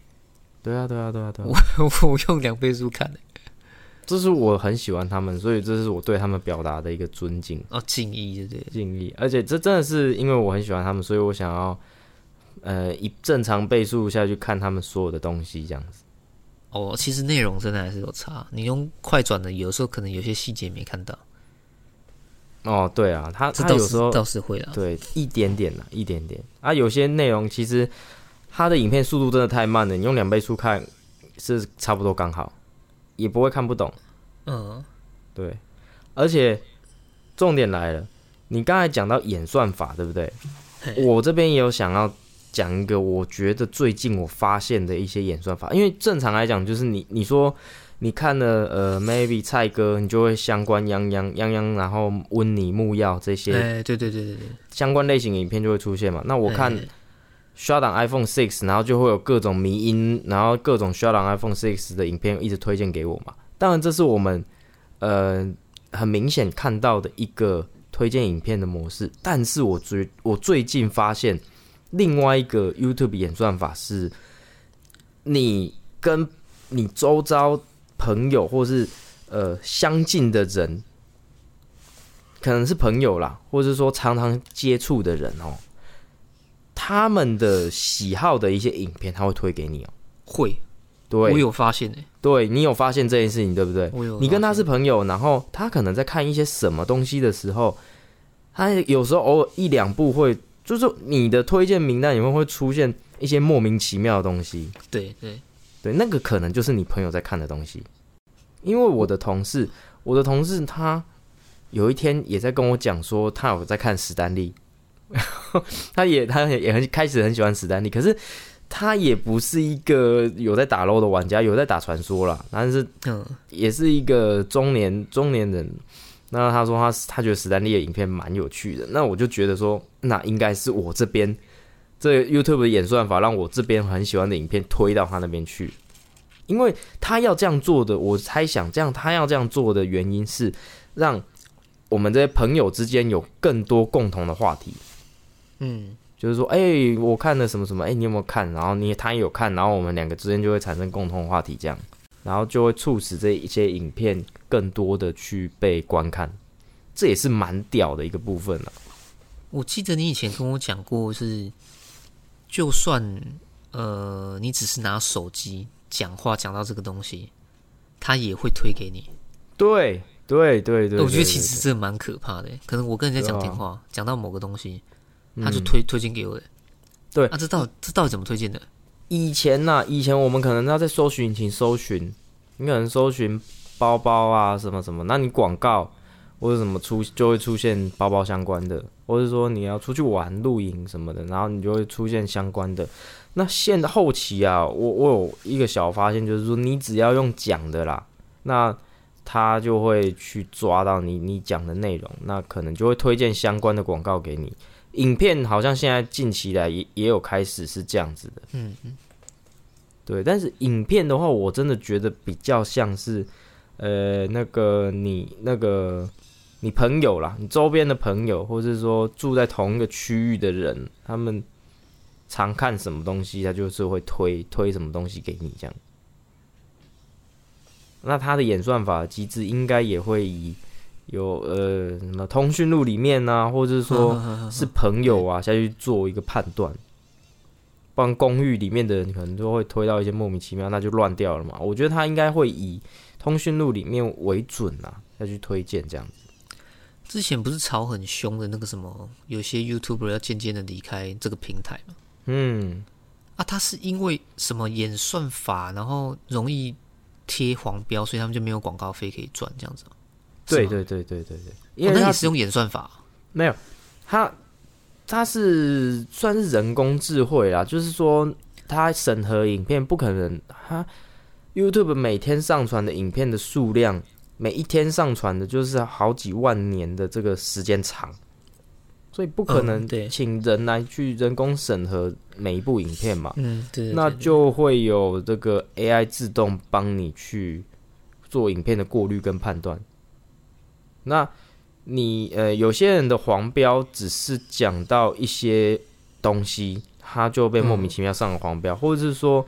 对啊，对啊，对啊，对啊，我 我用两倍速看、欸，这是我很喜欢他们，所以这是我对他们表达的一个尊敬。哦，敬意对不对？敬意，而且这真的是因为我很喜欢他们，所以我想要呃以正常倍速下去看他们所有的东西，这样子。哦，其实内容真的还是有差。你用快转的，有时候可能有些细节没看到，哦，对啊，他他有时候倒是会啦。对一点点啦，一点点啊，有些内容其实他的影片速度真的太慢了，你用两倍速看是差不多刚好，也不会看不懂。嗯，对，而且重点来了，你刚才讲到演算法，对不对？我这边也有想要讲一个，我觉得最近我发现的一些演算法，因为正常来讲，就是你你说你看了呃，maybe 蔡哥，你就会相关泱泱泱泱，然后温妮木曜这些哎、对对对对对，相关类型影片就会出现嘛。那我看哎刷档 iPhone Six，然后就会有各种迷音，然后各种刷档 iPhone Six 的影片一直推荐给我嘛。当然，这是我们呃很明显看到的一个推荐影片的模式。但是我最我最近发现另外一个 YouTube 演算法是，你跟你周遭朋友或是呃相近的人，可能是朋友啦，或者说常常接触的人哦，他们的喜好的一些影片，他会推给你哦。会，对，我有发现哎、对你有发现这件事情，对不对？我有，你跟他是朋友，然后他可能在看一些什么东西的时候，他有时候偶尔一两部会，就是你的推荐名单里面会出现一些莫名其妙的东西。对对，对，那个可能就是你朋友在看的东西。因为我的同事，我的同事他有一天也在跟我讲说，他有在看史丹利，他也他也也很开始很喜欢史丹利，可是他也不是一个有在打 LO 的玩家，有在打传说啦，但是嗯，也是一个中年中年人。那他说他他觉得史丹利的影片蛮有趣的，那我就觉得说，那应该是我这边这 YouTube 的演算法让我这边很喜欢的影片推到他那边去，因为他要这样做的，我猜想这样他要这样做的原因是让我们这些朋友之间有更多共同的话题。嗯，就是说，哎、我看了什么什么，哎、你有没有看？然后你他也有看，然后我们两个之间就会产生共同话题，这样，然后就会促使这一些影片更多的去被观看，这也是蛮屌的一个部分了。我记得你以前跟我讲过是，就算呃你只是拿手机讲话讲到这个东西，他也会推给你。对对对对我觉得其实这蛮可怕的，可能我跟人家讲电话，讲到某个东西，他就嗯推、推荐给我的。对啊，这到底这到底怎么推荐的？以前呐、以前我们可能要在搜寻引擎搜寻，你可能搜寻包包啊什么什么，那你广告或者什么出就会出现包包相关的，或者说你要出去玩露营什么的，然后你就会出现相关的。那现在后期啊，我我有一个小发现，就是说你只要用讲的啦，那他就会去抓到你你讲的内容，那可能就会推荐相关的广告给你。影片好像现在近期来也也有开始是这样子的。嗯嗯，对，但是影片的话，我真的觉得比较像是，呃，那个你那个你朋友啦，你周边的朋友，或是说住在同一个区域的人，他们常看什么东西，他就是会推推什么东西给你这样。那他的演算法机制应该也会以有呃什么通讯录里面呢、或者是说 是朋友啊下去做一个判断。不然公寓里面的人可能都会推到一些莫名其妙，那就乱掉了嘛。我觉得他应该会以通讯录里面为准啊，再去推荐这样子。之前不是吵很凶的那个什么，有些 YouTuber 要渐渐的离开这个平台嘛？嗯，啊，他是因为什么演算法，然后容易贴黄标，所以他们就没有广告费可以赚，这样子对对对对对对，因为哦那也是用演算法？没有，他他是算是人工智慧啦，就是说他审核影片不可能，他 YouTube 每天上传的影片的数量，每一天上传的就是好几万年的这个时间长，所以不可能请人来去人工审核每一部影片嘛。嗯，那就会有这个 AI 自动帮你去做影片的过滤跟判断。那你呃，有些人的黄标只是讲到一些东西，他就被莫名其妙上了黄标，或者是说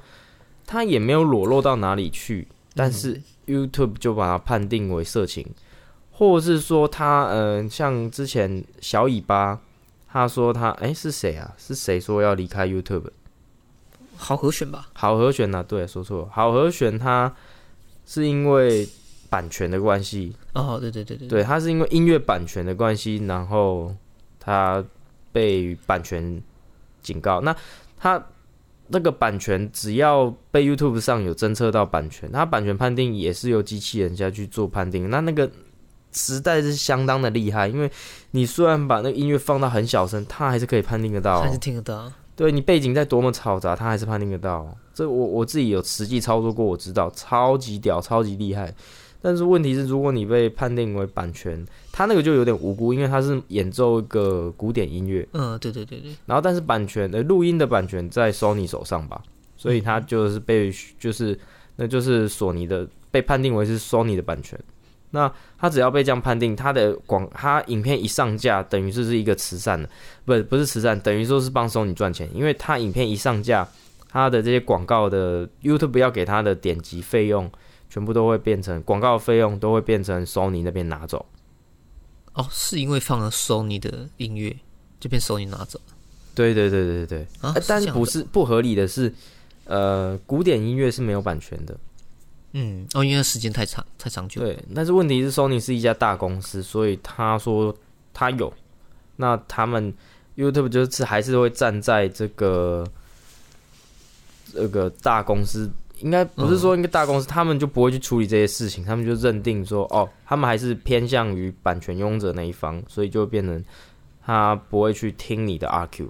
他也没有裸露到哪里去，但是 YouTube 就把它判定为色情，或者是说他呃，像之前小尾巴，他说他哎、是谁啊？是谁说要离开 YouTube？好和弦吧？好和弦啊、对，说错了，好和弦他是因为版权的关系，哦，对对对对，对，它是因为音乐版权的关系，然后他被版权警告。那它那个版权只要被 YouTube 上有侦测到版权，它版权判定也是由机器人下去做判定。那那个时代是相当的厉害，因为你虽然把那个音乐放到很小声，它还是可以判定得到哦、还是听得到。对你背景再多么嘈杂，它还是判定得到。这我我自己有实际操作过，我知道超级屌，超级厉害。但是问题是，如果你被判定为版权，它那个就有点无辜，因为它是演奏一个古典音乐，嗯，对对对对，然后但是版权呃录音的版权在 Sony 手上吧，所以它就是被就是那就是索尼的被判定为是 Sony 的版权。那他只要被这样判定，他的广他影片一上架，等于就是一个慈善的，不不是慈善，等于说是帮 Sony 赚钱，因为他影片一上架，他的这些广告的 YouTube 要给他的点击费用，全部都会变成广告费用都会变成 Sony 那边拿走。哦，是因为放了 Sony 的音乐，就被 Sony 拿走对对对对对，啊呃？但是不是不合理的是，呃，古典音乐是没有版权的。嗯，哦，因为时间太长太长久。对，但是问题是，Sony 是一家大公司，所以他说他有，那他们 YouTube 就是还是会站在这个这个大公司，应该不是说一个大公司，他们就不会去处理这些事情，他们就认定说，哦，他们还是偏向于版权拥有者那一方，所以就变成他不会去听你的 RQ，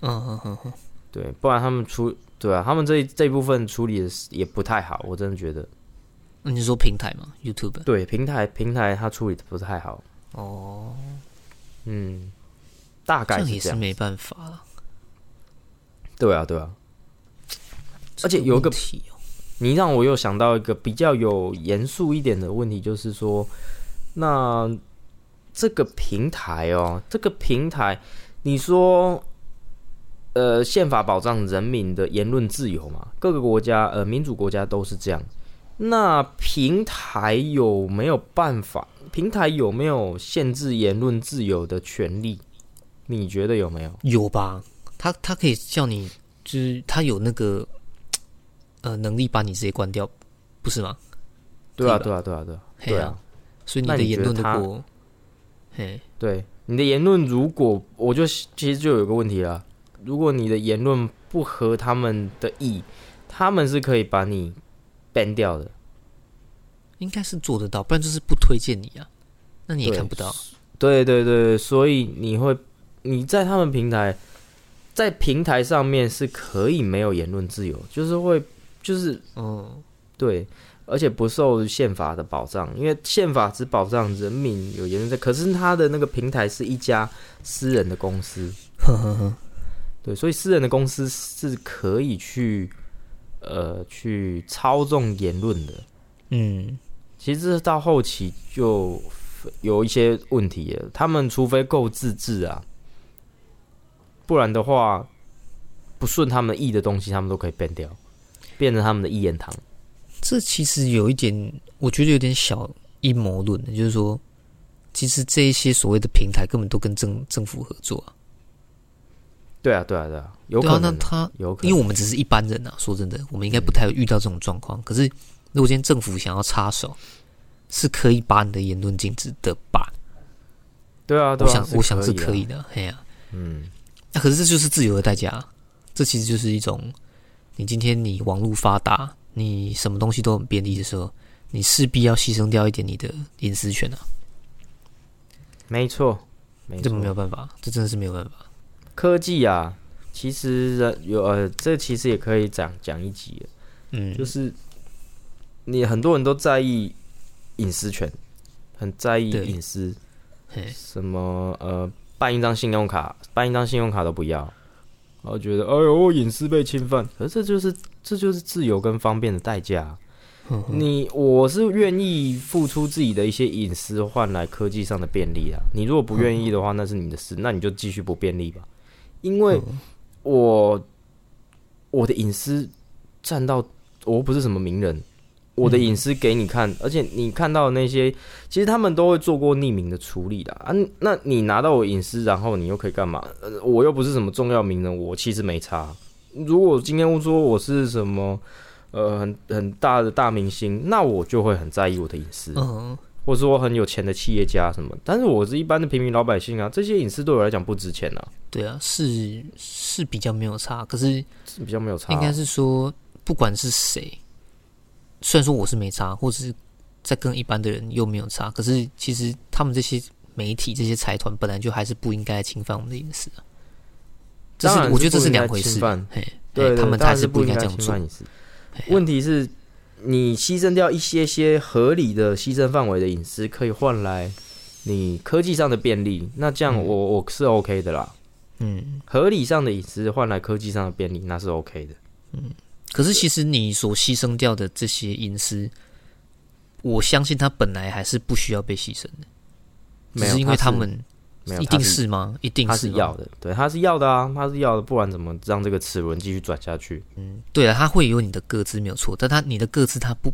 嗯嗯嗯嗯，对，不然他们处对啊，他们这这一部分处理的也不太好，我真的觉得，那你是说平台吗？YouTube 对平台平台它处理的不太好。哦，嗯，大概是。没办法了。对啊，对啊。而且有一个你让我又想到一个比较有严肃一点的问题，就是说，那这个平台哦，这个平台，你说，呃，宪法保障人民的言论自由嘛？各个国家，呃，民主国家都是这样。那平台有没有办法？平台有没有限制言论自由的权利？你觉得有没有？有吧？他他可以叫你，就是他有那个呃能力把你直接关掉，不是吗？对啊，对啊，对啊，对啊，对啊。所以你的言论如你觉得他果，嘿，对你的言论，如果我就其实就有一个问题了，如果你的言论不合他们的意，他们是可以把你 ban 掉的。应该是做得到，不然就是不推荐你啊，那你也看不到。对对对，所以你会你在他们平台，在平台上面是可以没有言论自由，就是会就是嗯，对，而且不受宪法的保障，因为宪法只保障人民有言论自，可是他的那个平台是一家私人的公司，呵呵呵，对，所以私人的公司是可以去呃去操纵言论的。嗯，其实到后期就有一些问题了，他们除非够自治啊，不然的话不顺他们意的东西，他们都可以 ban 掉，变成他们的一言堂。这其实有一点，我觉得有点小阴谋论的，就是说，其实这一些所谓的平台根本都跟政政府合作啊。对啊，对啊，对啊，有对啊，可能啊，那他有可能，因为我们只是一般人啊，说真的，我们应该不太会遇到这种状况。可是，如果今天政府想要插手，是可以把你的言论禁止的吧？对啊，对啊我想，我想是可以的。哎呀、嗯，那、可是这就是自由的代价啊，这其实就是一种，你今天你网络发达，你什么东西都很便利的时候，你势必要牺牲掉一点你的隐私权啊，没错，没这没有，办法，这真的是没有办法。科技啊，其实人有呃，这其实也可以讲讲一集了，嗯，就是你很多人都在意隐私权，很在意隐私，嘿，什么呃，办一张信用卡，办一张信用卡都不要，然后觉得哎呦，我隐私被侵犯，可是这就是这就是自由跟方便的代价你我是愿意付出自己的一些隐私换来科技上的便利啊。你如果不愿意的话，那是你的事，那你就继续不便利吧。因为我我的隐私占到，我不是什么名人，我的隐私给你看，而且你看到的那些，其实他们都会做过匿名的处理的啊。那你拿到我隐私，然后你又可以干嘛？呃我又不是什么重要名人，我其实没差。如果今天说我是什么？呃，很很大的大明星，那我就会很在意我的隐私，嗯，或者说很有钱的企业家什么。但是我是一般的平民老百姓啊，这些隐私对我来讲不值钱啊，对啊，是是比较没有差，可是是比较没有差啊、应该是说，不管是谁，虽然说我是没差，或者是在跟一般的人又没有差，可是其实他们这些媒体、这些财团本来就还是不应该侵犯我们的隐私啊。这当然是我觉得这是两回事。嘿，对他们当然还是不不应该这样做问题是，你牺牲掉一些些合理的牺牲范围的隐私，可以换来你科技上的便利，那这样嗯我、我是 OK 的啦。嗯，合理上的隐私换来科技上的便利，那是 OK 的。可是其实你所牺牲掉的这些隐私，我相信他本来还是不需要被牺牲的，只是因为他们，一定是吗？一定他是是要的，对，他是要的啊，他是要的，不然怎么让这个齿轮继续转下去？嗯对啊，他会有你的个资没有错，但他你的个资他不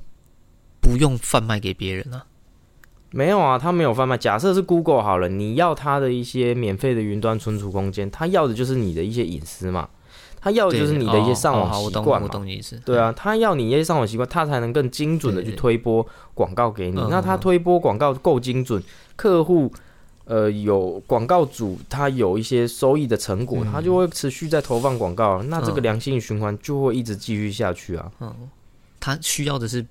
不用贩卖给别人啊。没有啊，他没有贩卖。假设是 Google 好了，你要他的一些免费的云端存储空间，他要的就是你的一些隐私嘛，他要的就是你的一些哦上网习惯嘛。懂你意思。对啊，他要你一些上网习惯，他才能更精准的去推播广告给你。嗯那他嗯推播广告够精准，客户呃有广告主他有一些收益的成果，嗯他就会持续在投放广告，那这个嗯良性循环就会一直继续下去啊。嗯他需要的是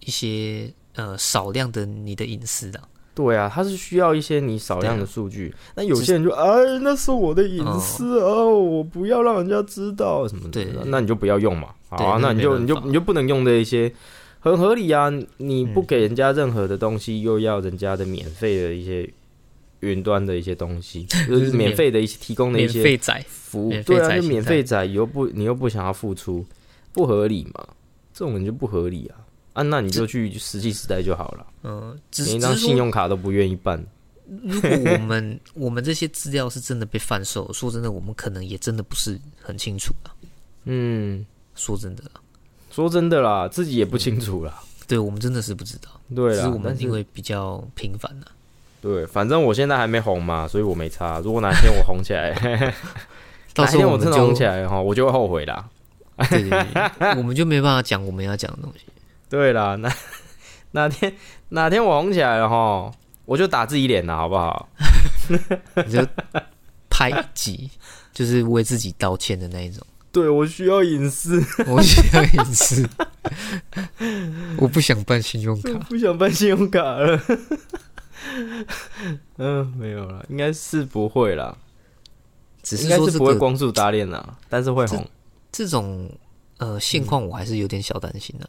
一些呃少量的你的隐私的。对啊，它是需要一些你少量的数据。那有些人就哎，那是我的隐私哦，我不要让人家知道什么的。那你就不要用嘛。好啊，那那你就你就你就不能用的一些很合理啊。你不嗯给人家任何的东西，又要人家的免费的一些云端的一一些东西，就是免免费的一些提供的一免些服务。对啊，就免费仔，你又不你又不想要付出，不合理嘛？这种人就不合理啊。啊，那你就去实际时代就好了，嗯，只连一张信用卡都不愿意办。如果我们我们这些资料是真的被贩售，说真的，我们可能也真的不是很清楚啊。嗯，说真的啊，说真的啦，自己也不清楚啦。对我们真的是不知道，对啦，只是我们因为比较频繁啊。对，反正我现在还没红嘛，所以我没差。如果哪天我红起来，到时候我真的红起来哈，我就会后悔啦。对对对，我们就没办法讲我们要讲的东西。对啦，那 哪天哪天我红起来了哈，我就打自己脸了，好不好？你就拍一集，就是为自己道歉的那一种。对我需要隐私，我需要隐私，我不想办信用卡。不想办信用卡了。嗯，没有了，应该是不会啦，只是是说这个不会光速打脸啦，但是会红。这种呃现况，我还是有点小担心的、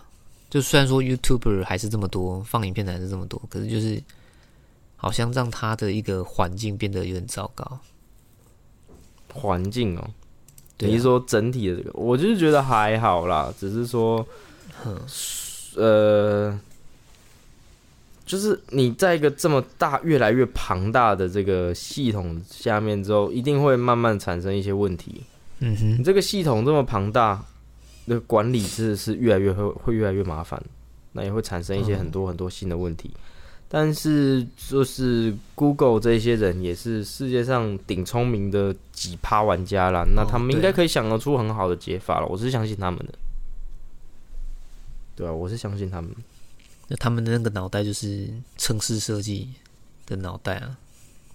就虽然说 YouTuber 还是这么多，放影片的还是这么多，可是就是好像让他的一个环境变得有点糟糕。环境哦、你是说整体的这个，我就是觉得还好啦，只是说，呃，就是你在一个这么大、越来越庞大的这个系统下面之后，一定会慢慢产生一些问题。嗯哼，你这个系统这么庞大的管理，真的是越来越会会越来越麻烦。那也会产生一些很多很多新的问题。但是就是 Google 这些人也是世界上顶聪明的几趴玩家啦，那他们应该可以想得出很好的解法了。我是相信他们的，对啊，我是相信他们。那他们的那个脑袋就是城市设计的脑袋啊，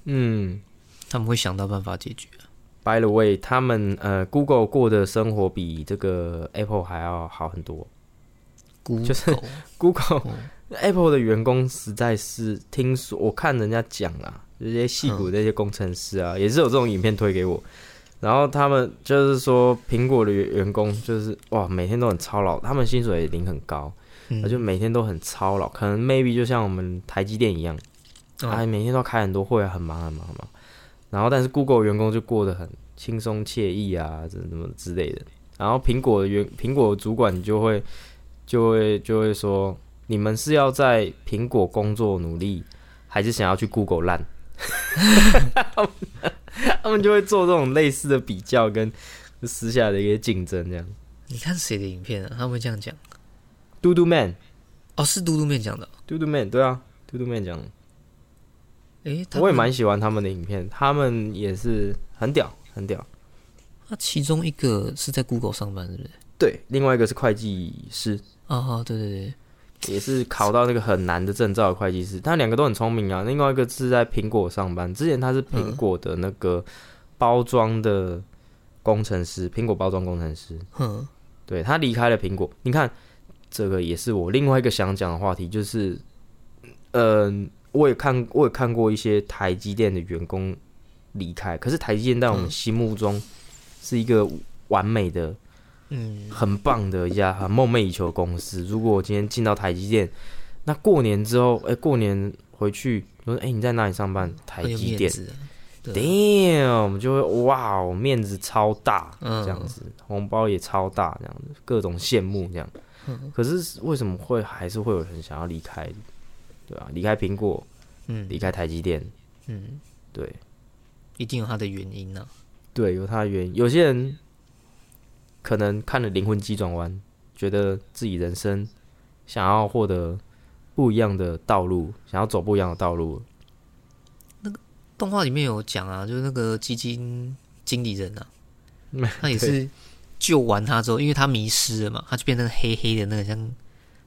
嗯他们会想到办法解决。，By the way，他们呃 Google 过的生活比这个 Apple 还要好很多。Google 就是 Google 哦 Apple 的员工实在是听说，我看人家讲啊，这些戏骨这些工程师啊，也是有这种影片推给我。然后他们就是说，苹果的员员工就是哇，每天都很操劳，他们薪水也领很高，嗯就每天都很操劳，可能 maybe 就像我们台积电一样，哦哎，每天都开很多会啊，很忙很忙很忙。然后但是 Google 员工就过得很轻松惬意啊，这什么之类的。然后苹果的员苹果的主管就会就会就会说，你们是要在苹果工作努力，还是想要去 Google 烂？他们就会做这种类似的比较跟私下的一些竞争，这样。你看谁的影片啊？他们会这样讲嘟嘟 man，哦，是嘟嘟 man 讲的哦。嘟嘟 man，对啊，嘟嘟 man 讲的。我也蛮喜欢他们的影片，他们也是很屌，很屌。那其中一个是在 Google 上班，是不是？对，另外一个是会计师，哦哦，对对对，也是考到那个很难的证照的会计师。他两个都很聪明啊。另外一个是在苹果上班，之前他是苹果的那个包装的工程师，苹果包装工程师。嗯，对他离开了苹果，你看这个也是我另外一个想讲的话题，就是，嗯、我也看我也看过一些台积电的员工离开，可是台积电在我们心目中是一个完美的、嗯，很棒的一家很梦寐以求的公司。如果我今天进到台积电，那过年之后，哎、过年回去，我说，哎、你在哪里上班？台积电。面子啊。对，Damn，就会哇，哦，面子超大，嗯这样子，红包也超大，这样子，各种羡慕这样。嗯可是为什么会还是会有人想要离开？对啊，离开苹果，嗯离开台积电，嗯，对一定有他的原因呢。对，有他的原因。有些人可能看了《灵魂急转弯》，觉得自己人生想要获得不一样的道路，想要走不一样的道路。那个动画里面有讲啊，就是那个基金经理人啊，他也是救完他之后，因为他迷失了嘛，他就变成黑黑的那个像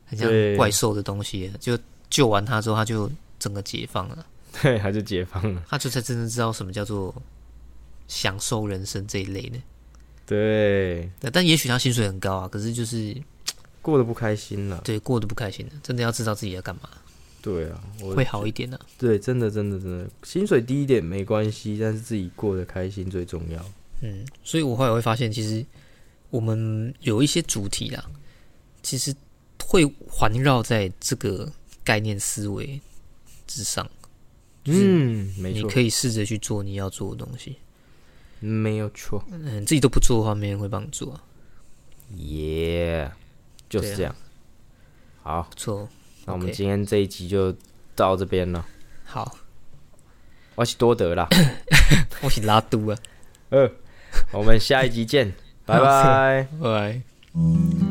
很像怪兽的东西，就救完他之后，他就整个解放了，对，他就解放了。他就才真正知道什么叫做享受人生这一类的。对，但也许他薪水很高啊，可是就是过得不开心了。对过得不开心了，真的要知道自己要干嘛，对啊，我会好一点的、啊。对，真的，真的，真的，薪水低一点没关系，但是自己过得开心最重要。嗯，所以我后来会发现，其实我们有一些主题啦，其实会环绕在这个概念思维之上。嗯，没错，你可以试着去做你要做的东西。没有错，嗯，自己都不做的话，没人会帮你做啊。耶、就是这样。好，不错，那我们今天这一集就到这边了。好，我是多德啦，我是拉都啊，呃，我们下一集见，拜拜。拜拜。